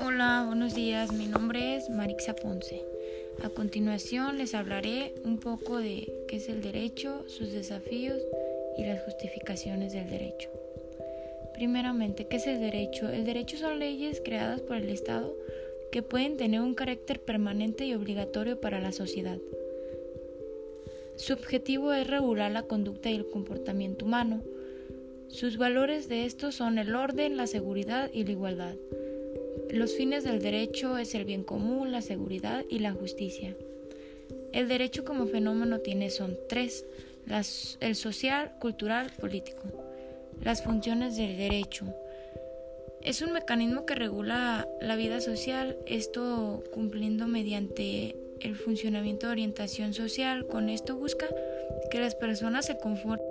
Hola, buenos días. Mi nombre es Marixa Ponce. A continuación les hablaré un poco de qué es el derecho, sus desafíos y las justificaciones del derecho. Primeramente, ¿qué es el derecho? El derecho son leyes creadas por el Estado que pueden tener un carácter permanente y obligatorio para la sociedad. Su objetivo es regular la conducta y el comportamiento humano. Sus valores de estos son el orden, la seguridad y la igualdad. Los fines del derecho es el bien común, la seguridad y la justicia. El derecho como fenómeno tiene son tres, el social, cultural, político. Las funciones del derecho. Es un mecanismo que regula la vida social, esto cumpliendo mediante el funcionamiento de orientación social. Con esto busca que las personas se conformen